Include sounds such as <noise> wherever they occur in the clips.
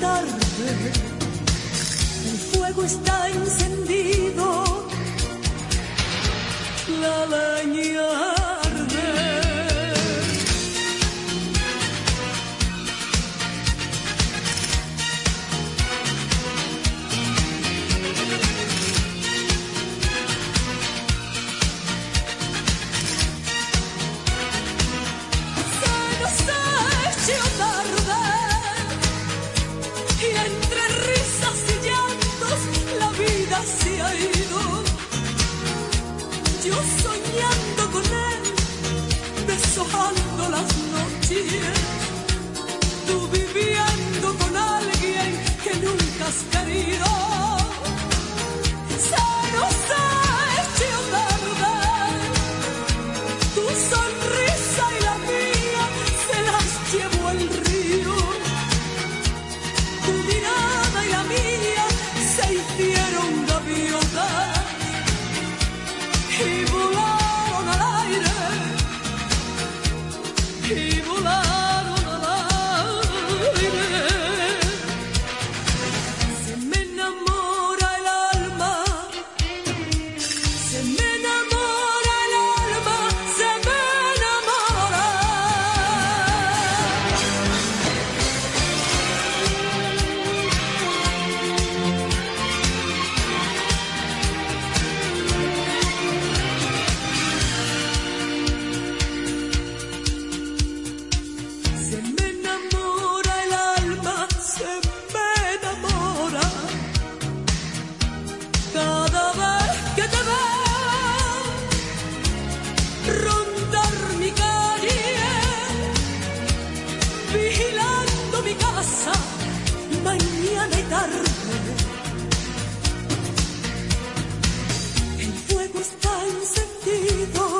tarde. El fuego está encendido. La leña olvido.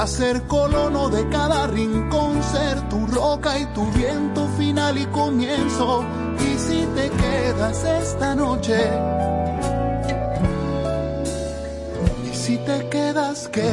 a ser colono de cada rincón, ser tu roca y tu viento final y comienzo. Y si te quedas esta noche, y si te quedas, ¿qué?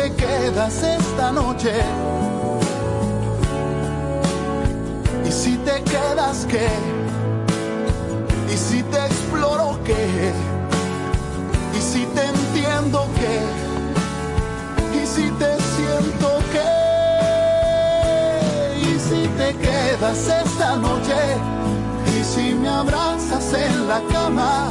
te quedas esta noche, y si te quedas qué, y si te exploro qué, y si te entiendo qué, y si te siento qué te quedas esta noche. Y si me abrazas en la cama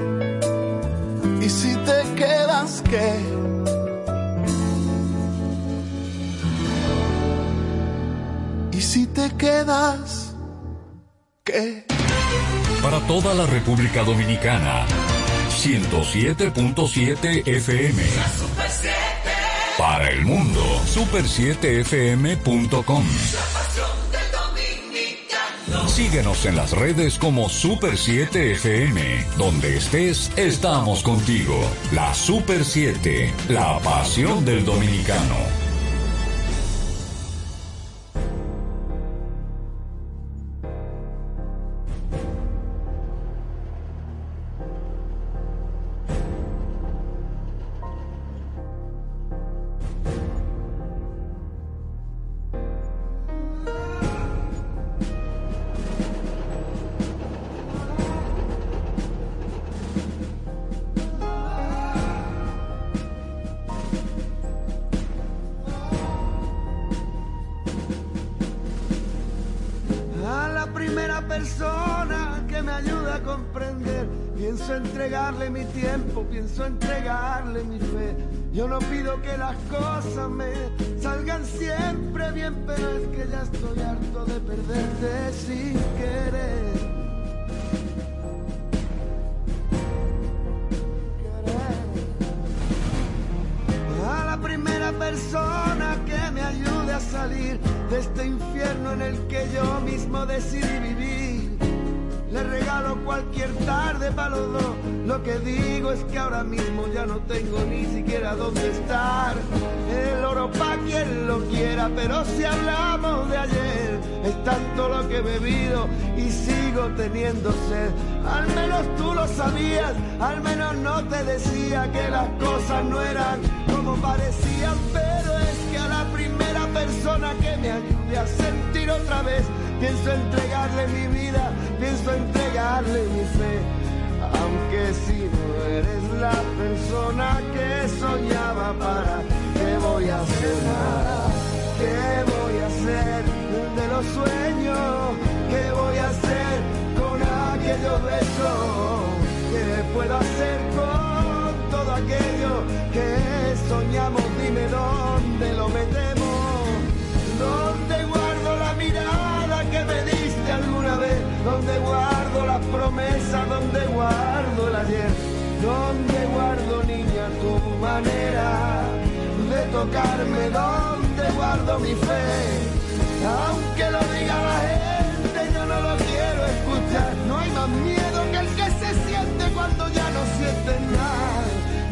¿Y si te quedas qué? ¿Y si te quedas qué? Para toda la República Dominicana, 107.7 FM. Para el mundo, super7fm.com. Síguenos en las redes como Super 7 FM. Donde estés, estamos contigo. La Super 7, la pasión del dominicano. ayuda a comprender. Pienso entregarle mi tiempo, pienso entregarle mi fe. Yo no pido que las cosas me salgan siempre bien, pero es que ya estoy harto de perderte sin querer. A la primera persona que me ayude a salir de este infierno en el que yo mismo decidí vivir. Le regalo cualquier tarde para los dos. Lo que digo es que ahora mismo ya no tengo ni siquiera dónde estar. El oro pa' quien lo quiera, pero si hablamos de ayer, es tanto lo que he bebido y sigo teniendo sed. Al menos tú lo sabías, al menos no te decía que las cosas no eran como parecían, pero es que a la primera persona que me ayude a sentir otra vez Pienso entregarle mi vida, pienso entregarle mi fe, aunque si no eres la equivocarme donde guardo mi fe. Aunque lo diga la gente, yo no lo quiero escuchar. No hay más miedo que el que se siente cuando ya no sientes nada.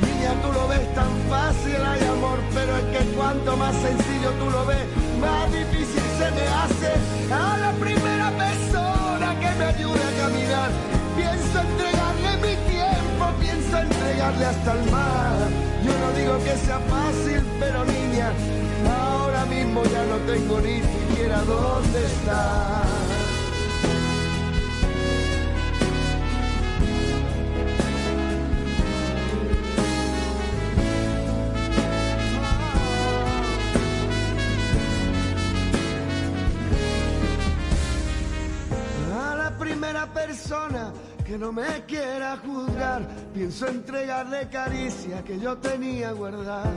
Niña, tú lo ves tan fácil, hay amor, pero es que cuanto más sencillo tú lo ves, más difícil se me hace a la primera persona que me ayude a caminar. Pienso entregarle mi tiempo, pienso entregarle hasta el mar yo no digo que sea fácil, pero niña, ahora mismo ya no tengo ni siquiera dónde estar. A la primera persona que no me quiera juzgar. Pienso entregarle caricia que yo tenía guardadas.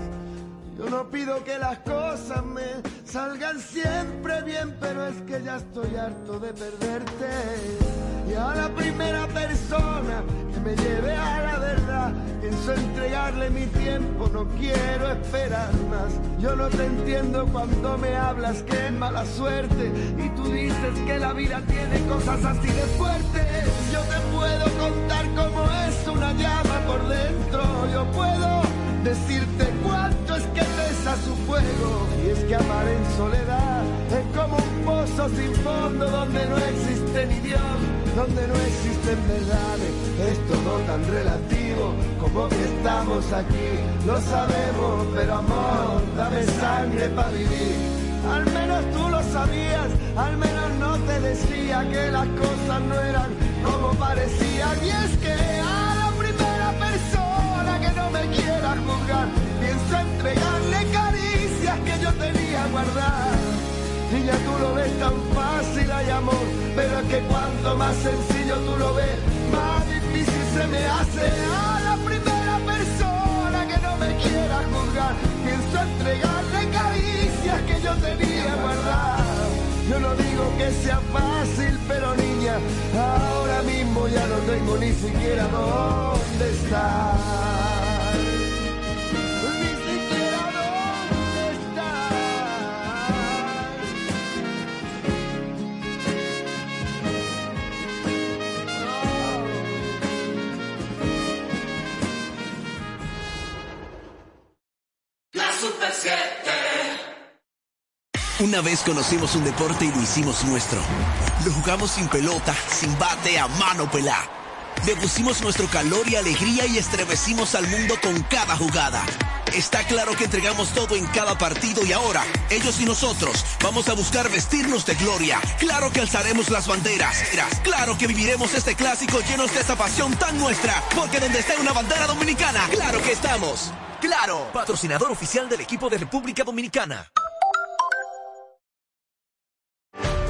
Yo no pido que las cosas me salgan siempre bien, pero es que ya estoy harto de perderte. A la primera persona que me lleve a la verdad, pienso entregarle mi tiempo, no quiero esperar más. Yo no te entiendo cuando me hablas que es mala suerte y tú dices que la vida tiene cosas así de fuertes. Yo te puedo contar cómo es una llama por dentro, yo puedo decirte cuánto es que pesa su fuego. Y es que amar en soledad es como un pozo sin fondo donde no existe ni Dios, donde no existen verdades. Es todo tan relativo como que estamos aquí. Lo sabemos, pero amor, dame sangre para vivir. Al menos tú lo sabías, al menos no te decía que las cosas no eran como parecían. Y es que a la primera persona que no me quiera juzgar, pienso entregarle caricias que yo tenía guardadas. Y ya tú lo ves tan fácil, hay amor, pero es que cuanto más sencillo tú lo ves, más difícil se me hace a la primera persona que no me quiera juzgar. Pienso entregarle caricias que yo tenía guardadas. Yo no digo que sea fácil, pero niña, ahora mismo ya no tengo ni siquiera dónde estar. Una vez conocimos un deporte y lo hicimos nuestro. Lo jugamos sin pelota, sin bate, a mano pelá. Le nuestro calor y alegría y estremecimos al mundo con cada jugada. Está claro que entregamos todo en cada partido y ahora, ellos y nosotros, vamos a buscar vestirnos de gloria. Claro que alzaremos las banderas. Claro que viviremos este clásico llenos de esa pasión tan nuestra. Porque donde esté una bandera dominicana, claro que estamos. Claro, patrocinador oficial del equipo de República Dominicana.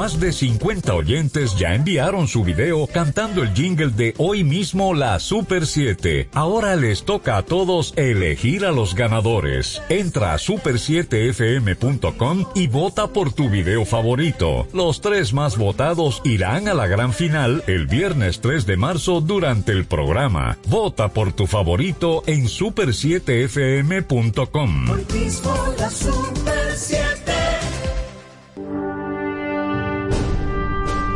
Más de 50 oyentes ya enviaron su video cantando el jingle de hoy mismo la Super 7. Ahora les toca a todos elegir a los ganadores. Entra a super7fm.com y vota por tu video favorito. Los tres más votados irán a la gran final el viernes 3 de marzo durante el programa. Vota por tu favorito en super7fm.com. Hoy mismo la Super 7.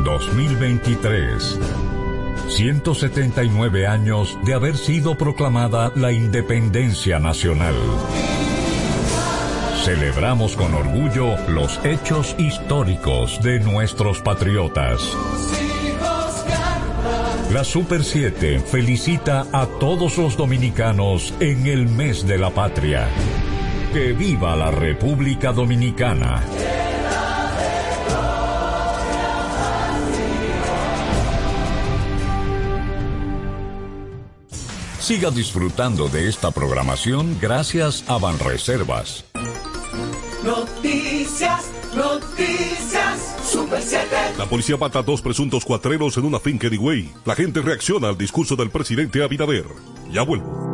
2023. 179 años de haber sido proclamada la independencia nacional. Celebramos con orgullo los hechos históricos de nuestros patriotas. La Super 7 felicita a todos los dominicanos en el mes de la patria. Que viva la República Dominicana. Siga disfrutando de esta programación gracias a Banreservas. Noticias, noticias, Super 7. La policía mata a dos presuntos cuatreros en una finca de Higüey. La gente reacciona al discurso del presidente Abinader. Ya vuelvo.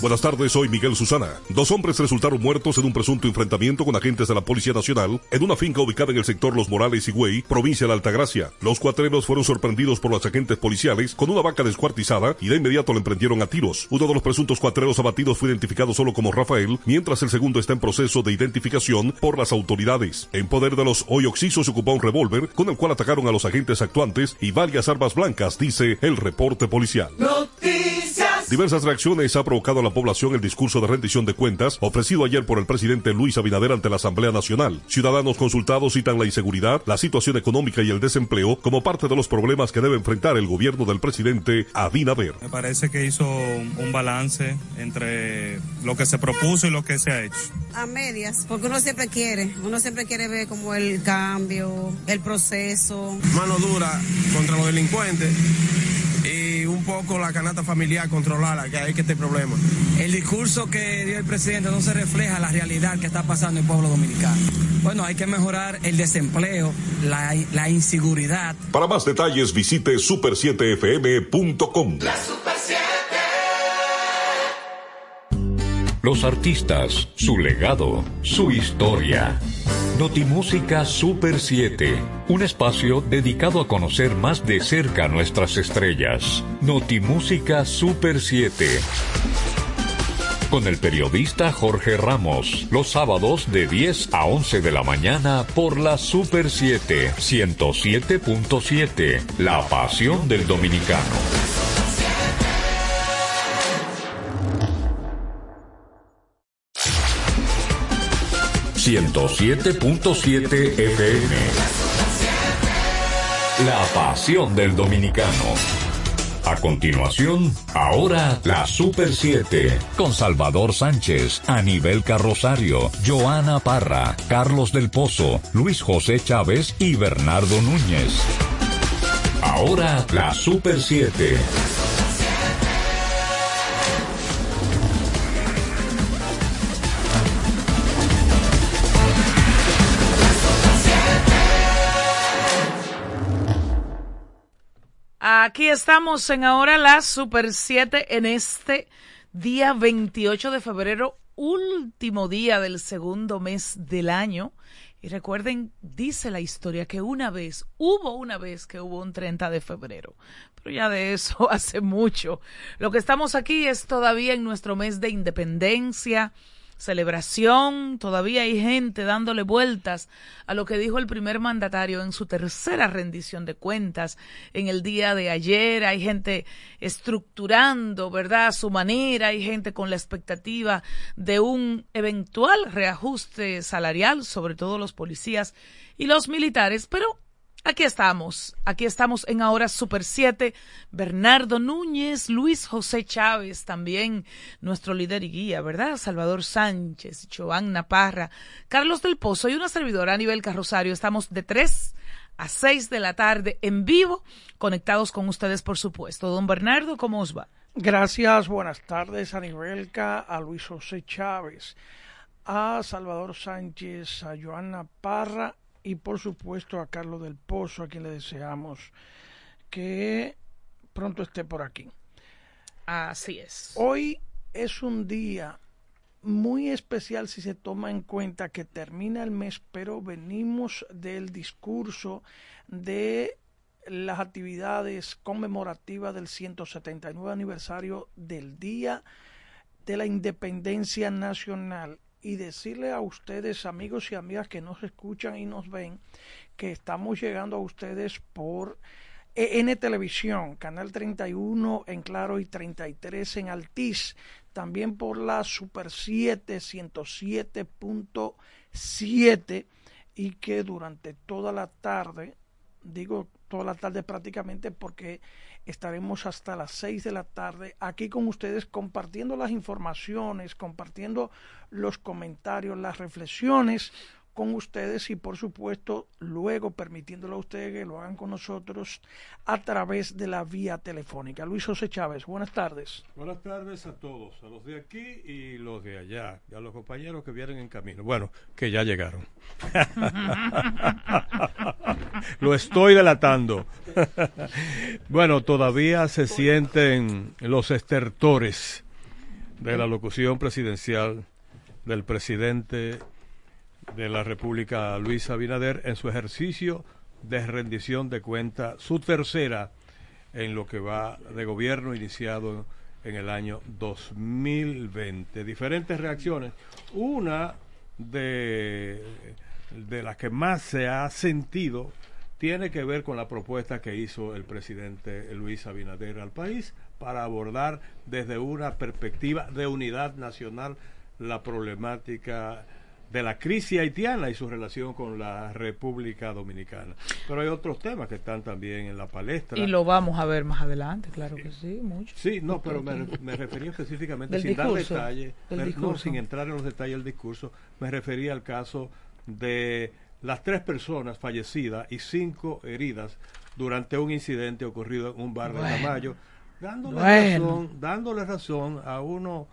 Buenas tardes, soy Miguel Susana. Dos hombres resultaron muertos en un presunto enfrentamiento con agentes de la Policía Nacional en una finca ubicada en el sector Los Morales y Güey, provincia de Altagracia. Los cuatreros fueron sorprendidos por los agentes policiales con una vaca descuartizada y de inmediato le emprendieron a tiros. Uno de los presuntos cuatreros abatidos fue identificado solo como Rafael, mientras el segundo está en proceso de identificación por las autoridades. En poder de los hoy oxisos se ocupó un revólver con el cual atacaron a los agentes actuantes y varias armas blancas, dice el reporte policial. Diversas reacciones ha provocado a la población el discurso de rendición de cuentas ofrecido ayer por el presidente Luis Abinader ante la Asamblea Nacional. Ciudadanos consultados citan la inseguridad, la situación económica y el desempleo como parte de los problemas que debe enfrentar el gobierno del presidente Abinader. Me parece que hizo un balance entre lo que se propuso y lo que se ha hecho. A medias, porque uno siempre quiere, uno siempre quiere ver como el cambio, el proceso. Mano dura contra los delincuentes y un poco la canasta familiar controlada, que hay que este problema. El discurso que dio el presidente no se refleja la realidad que está pasando en el pueblo dominicano. Bueno, hay que mejorar el desempleo, la, la inseguridad. Para más detalles visite super7fm.com. La Super 7. Los artistas, su legado, su historia. Notimúsica Super 7, un espacio dedicado a conocer más de cerca nuestras estrellas. Notimúsica Super 7. Con el periodista Jorge Ramos, los sábados de 10 a 11 de la mañana por la Super 7, 107.7, la pasión del dominicano. 107.7 FM. La pasión del dominicano. A continuación, ahora la Super 7, con Salvador Sánchez, Anibel Carrosario, Joana Parra, Carlos del Pozo, Luis José Chávez y Bernardo Núñez. Ahora la Super 7. Aquí estamos en ahora la Super 7 en este día 28 de febrero, último día del segundo mes del año. Y recuerden, dice la historia que una vez, hubo una vez que hubo un 30 de febrero, pero ya de eso <laughs> hace mucho. Lo que estamos aquí es todavía en nuestro mes de independencia, celebración, todavía hay gente dándole vueltas a lo que dijo el primer mandatario en su tercera rendición de cuentas en el día de ayer, hay gente estructurando, ¿verdad?, a su manera, hay gente con la expectativa de un eventual reajuste salarial, sobre todo los policías y los militares, pero Aquí estamos, aquí estamos en Ahora Super 7. Bernardo Núñez, Luis José Chávez, también nuestro líder y guía, ¿verdad? Salvador Sánchez, Joanna Parra, Carlos del Pozo y una servidora a nivel carrosario. Estamos de 3 a 6 de la tarde en vivo, conectados con ustedes, por supuesto. Don Bernardo, ¿cómo os va? Gracias, buenas tardes a Nivelca, a Luis José Chávez, a Salvador Sánchez, a Joanna Parra y por supuesto a Carlos del Pozo, a quien le deseamos que pronto esté por aquí. Así es. Hoy es un día muy especial si se toma en cuenta que termina el mes, pero venimos del discurso de las actividades conmemorativas del 179 aniversario del Día de la Independencia Nacional y decirle a ustedes, amigos y amigas que nos escuchan y nos ven, que estamos llegando a ustedes por EN Televisión, Canal 31 en Claro y 33 en Altiz, también por la Super 7 107.7 y que durante toda la tarde, digo toda la tarde prácticamente porque estaremos hasta las 6 de la tarde aquí con ustedes compartiendo las informaciones, compartiendo los comentarios, las reflexiones con ustedes y por supuesto luego permitiéndolo a ustedes que lo hagan con nosotros a través de la vía telefónica. Luis José Chávez, buenas tardes. Buenas tardes a todos, a los de aquí y los de allá, y a los compañeros que vienen en camino. Bueno, que ya llegaron. <laughs> lo estoy delatando. bueno, todavía se sienten los estertores de la locución presidencial del presidente de la República, Luis Abinader, en su ejercicio de rendición de cuenta, su tercera en lo que va de gobierno iniciado en el año 2020. Diferentes reacciones. Una de, de las que más se ha sentido tiene que ver con la propuesta que hizo el presidente Luis Abinader al país para abordar desde una perspectiva de unidad nacional la problemática de la crisis haitiana y su relación con la República Dominicana. Pero hay otros temas que están también en la palestra. Y lo vamos a ver más adelante, claro que sí, mucho. Sí, no, pero me, me refería específicamente, sin dar detalles, no, sin entrar en los detalles del discurso, me refería al caso de las tres personas fallecidas y cinco heridas durante un incidente ocurrido en un bar de Tamayo, dándole, razón, dándole razón a uno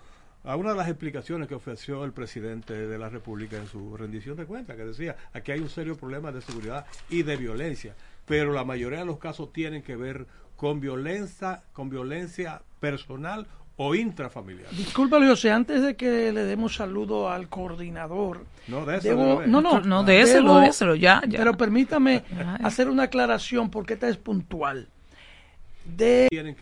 a una de las explicaciones que ofreció el presidente de la República en su rendición de cuentas, que decía, aquí hay un serio problema de seguridad y de violencia, pero la mayoría de los casos tienen que ver con violencia, con violencia personal o intrafamiliar. Disculpa, José, antes de que le demos saludo al coordinador. No, de eso. no, no, no, déselo, déselo, ya, ya. Pero permítame hacer una aclaración porque esta es puntual. De